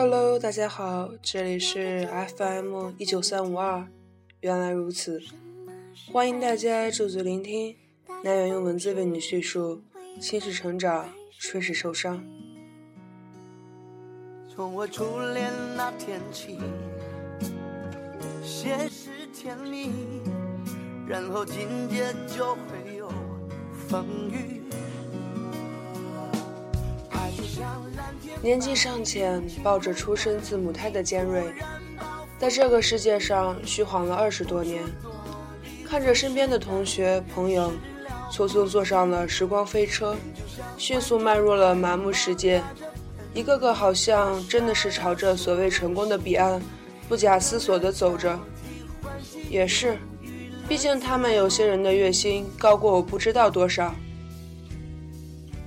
Hello，大家好，这里是 FM 一九三五二，原来如此，欢迎大家驻足聆听，南园用文字为你叙述心事成长，顺势受伤。从我初恋那天起，先是甜蜜，然后紧接就会有风雨。年纪尚浅，抱着出生字母胎的尖锐，在这个世界上虚晃了二十多年，看着身边的同学朋友，匆匆坐上了时光飞车，迅速迈入了麻木世界，一个个好像真的是朝着所谓成功的彼岸，不假思索地走着。也是，毕竟他们有些人的月薪高过我不知道多少。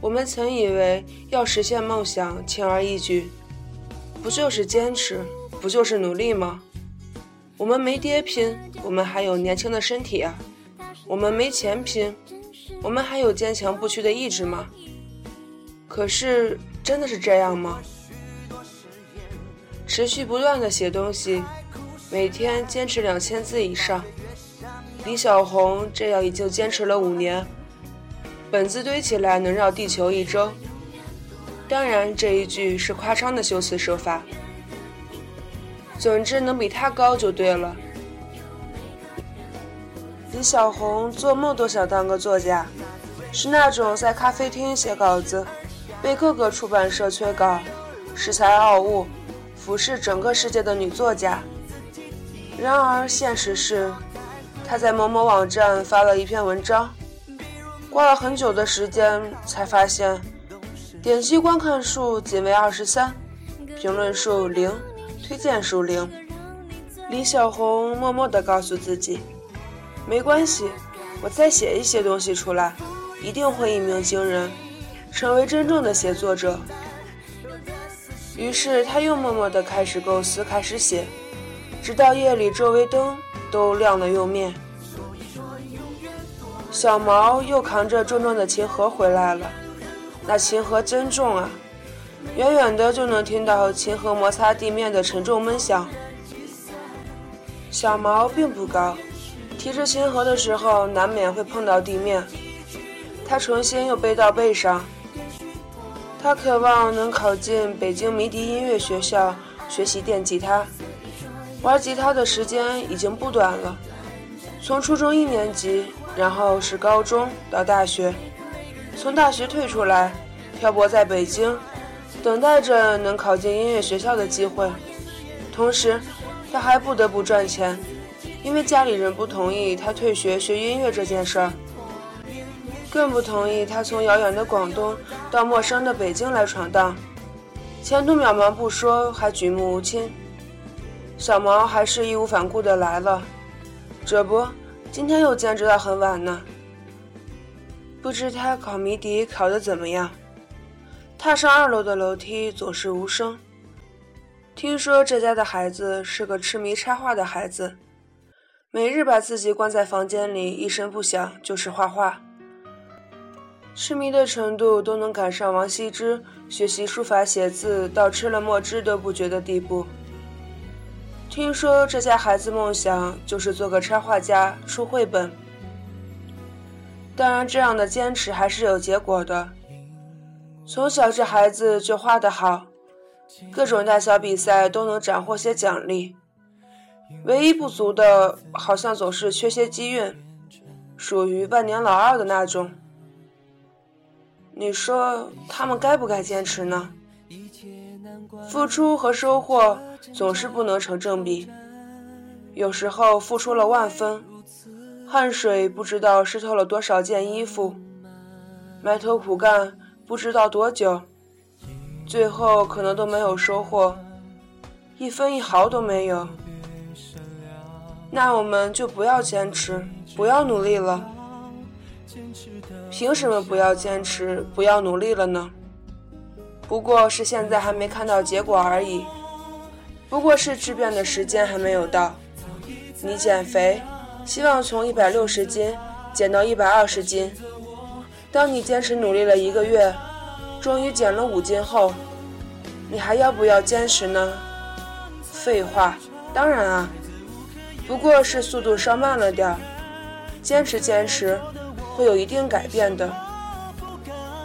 我们曾以为要实现梦想轻而易举，不就是坚持，不就是努力吗？我们没爹拼，我们还有年轻的身体啊；我们没钱拼，我们还有坚强不屈的意志吗？可是真的是这样吗？持续不断的写东西，每天坚持两千字以上，李小红这样已经坚持了五年。本子堆起来能绕地球一周，当然这一句是夸张的修辞手法。总之能比他高就对了。李小红做梦都想当个作家，是那种在咖啡厅写稿子，被各个出版社催稿，恃才傲物，俯视整个世界的女作家。然而现实是，她在某某网站发了一篇文章。挂了很久的时间，才发现点击观看数仅为二十三，评论数零，推荐数零。李小红默默地告诉自己：“没关系，我再写一些东西出来，一定会一鸣惊人，成为真正的写作者。”于是，他又默默地开始构思，开始写，直到夜里周围灯都亮了又灭。小毛又扛着重重的琴盒回来了，那琴盒真重啊，远远的就能听到琴盒摩擦地面的沉重闷响。小毛并不高，提着琴盒的时候难免会碰到地面。他重新又背到背上。他渴望能考进北京迷笛音乐学校学习电吉他，玩吉他的时间已经不短了，从初中一年级。然后是高中到大学，从大学退出来，漂泊在北京，等待着能考进音乐学校的机会。同时，他还不得不赚钱，因为家里人不同意他退学学音乐这件事儿，更不同意他从遥远的广东到陌生的北京来闯荡。前途渺茫不说，还举目无亲。小毛还是义无反顾地来了，这不。今天又坚持到很晚呢，不知他考谜底考得怎么样。踏上二楼的楼梯总是无声。听说这家的孩子是个痴迷插画的孩子，每日把自己关在房间里，一声不响就是画画。痴迷的程度都能赶上王羲之学习书法写字到吃了墨汁都不觉的地步。听说这家孩子梦想就是做个插画家，出绘本。当然，这样的坚持还是有结果的。从小这孩子就画得好，各种大小比赛都能斩获些奖励。唯一不足的，好像总是缺些机运，属于万年老二的那种。你说他们该不该坚持呢？付出和收获总是不能成正比，有时候付出了万分，汗水不知道湿透了多少件衣服，埋头苦干不知道多久，最后可能都没有收获，一分一毫都没有。那我们就不要坚持，不要努力了。凭什么不要坚持，不要努力了呢？不过是现在还没看到结果而已，不过是质变的时间还没有到。你减肥，希望从一百六十斤减到一百二十斤。当你坚持努力了一个月，终于减了五斤后，你还要不要坚持呢？废话，当然啊，不过是速度稍慢了点儿。坚持坚持，会有一定改变的。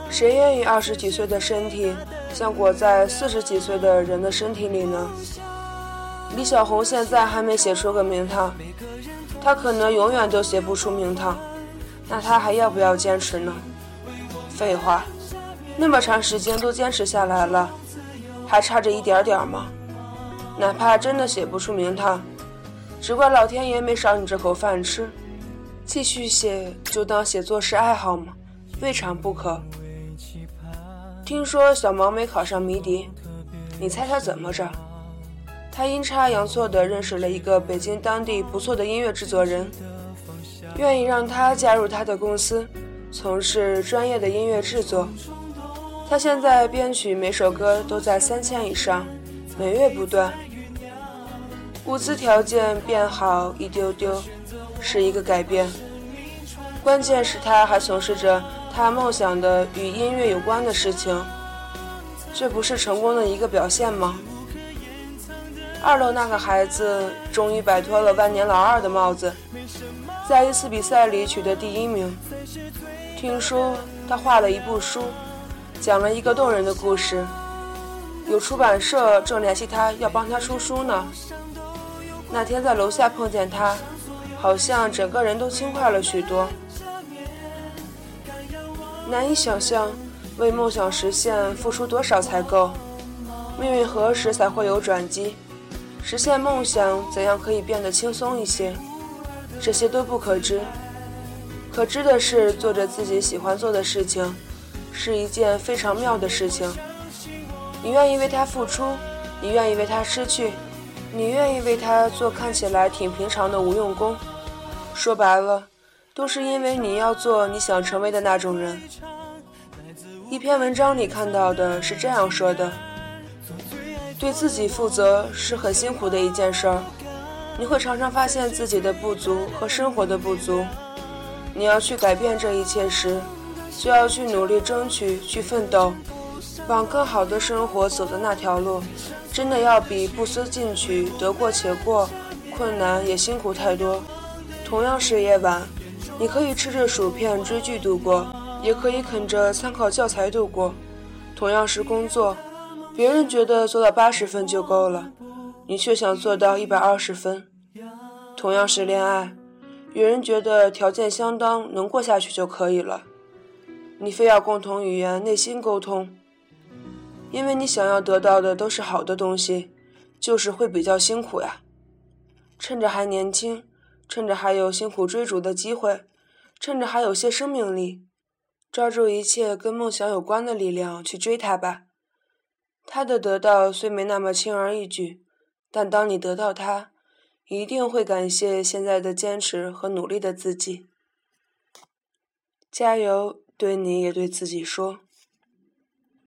谁愿意二十几岁的身体像裹在四十几岁的人的身体里呢？李小红现在还没写出个名堂，她可能永远都写不出名堂，那她还要不要坚持呢？废话，那么长时间都坚持下来了，还差这一点点吗？哪怕真的写不出名堂，只怪老天爷没赏你这口饭吃。继续写，就当写作是爱好嘛，未尝不可。听说小毛没考上迷笛，你猜他怎么着？他阴差阳错地认识了一个北京当地不错的音乐制作人，愿意让他加入他的公司，从事专业的音乐制作。他现在编曲每首歌都在三千以上，每月不断。物资条件变好一丢丢，是一个改变。关键是他还从事着他梦想的与音乐有关的事情，这不是成功的一个表现吗？二楼那个孩子终于摆脱了万年老二的帽子，在一次比赛里取得第一名。听说他画了一部书，讲了一个动人的故事，有出版社正联系他要帮他出书呢。那天在楼下碰见他，好像整个人都轻快了许多。难以想象，为梦想实现付出多少才够？命运何时才会有转机？实现梦想怎样可以变得轻松一些？这些都不可知。可知的是，做着自己喜欢做的事情，是一件非常妙的事情。你愿意为他付出，你愿意为他失去。你愿意为他做看起来挺平常的无用功，说白了，都是因为你要做你想成为的那种人。一篇文章里看到的是这样说的：对自己负责是很辛苦的一件事儿，你会常常发现自己的不足和生活的不足。你要去改变这一切时，就要去努力争取，去奋斗。往更好的生活走的那条路，真的要比不思进取、得过且过、困难也辛苦太多。同样是夜晚，你可以吃着薯片追剧度过，也可以啃着参考教材度过。同样是工作，别人觉得做到八十分就够了，你却想做到一百二十分。同样是恋爱，有人觉得条件相当，能过下去就可以了，你非要共同语言、内心沟通。因为你想要得到的都是好的东西，就是会比较辛苦呀。趁着还年轻，趁着还有辛苦追逐的机会，趁着还有些生命力，抓住一切跟梦想有关的力量去追它吧。他的得到虽没那么轻而易举，但当你得到他，一定会感谢现在的坚持和努力的自己。加油，对你也对自己说。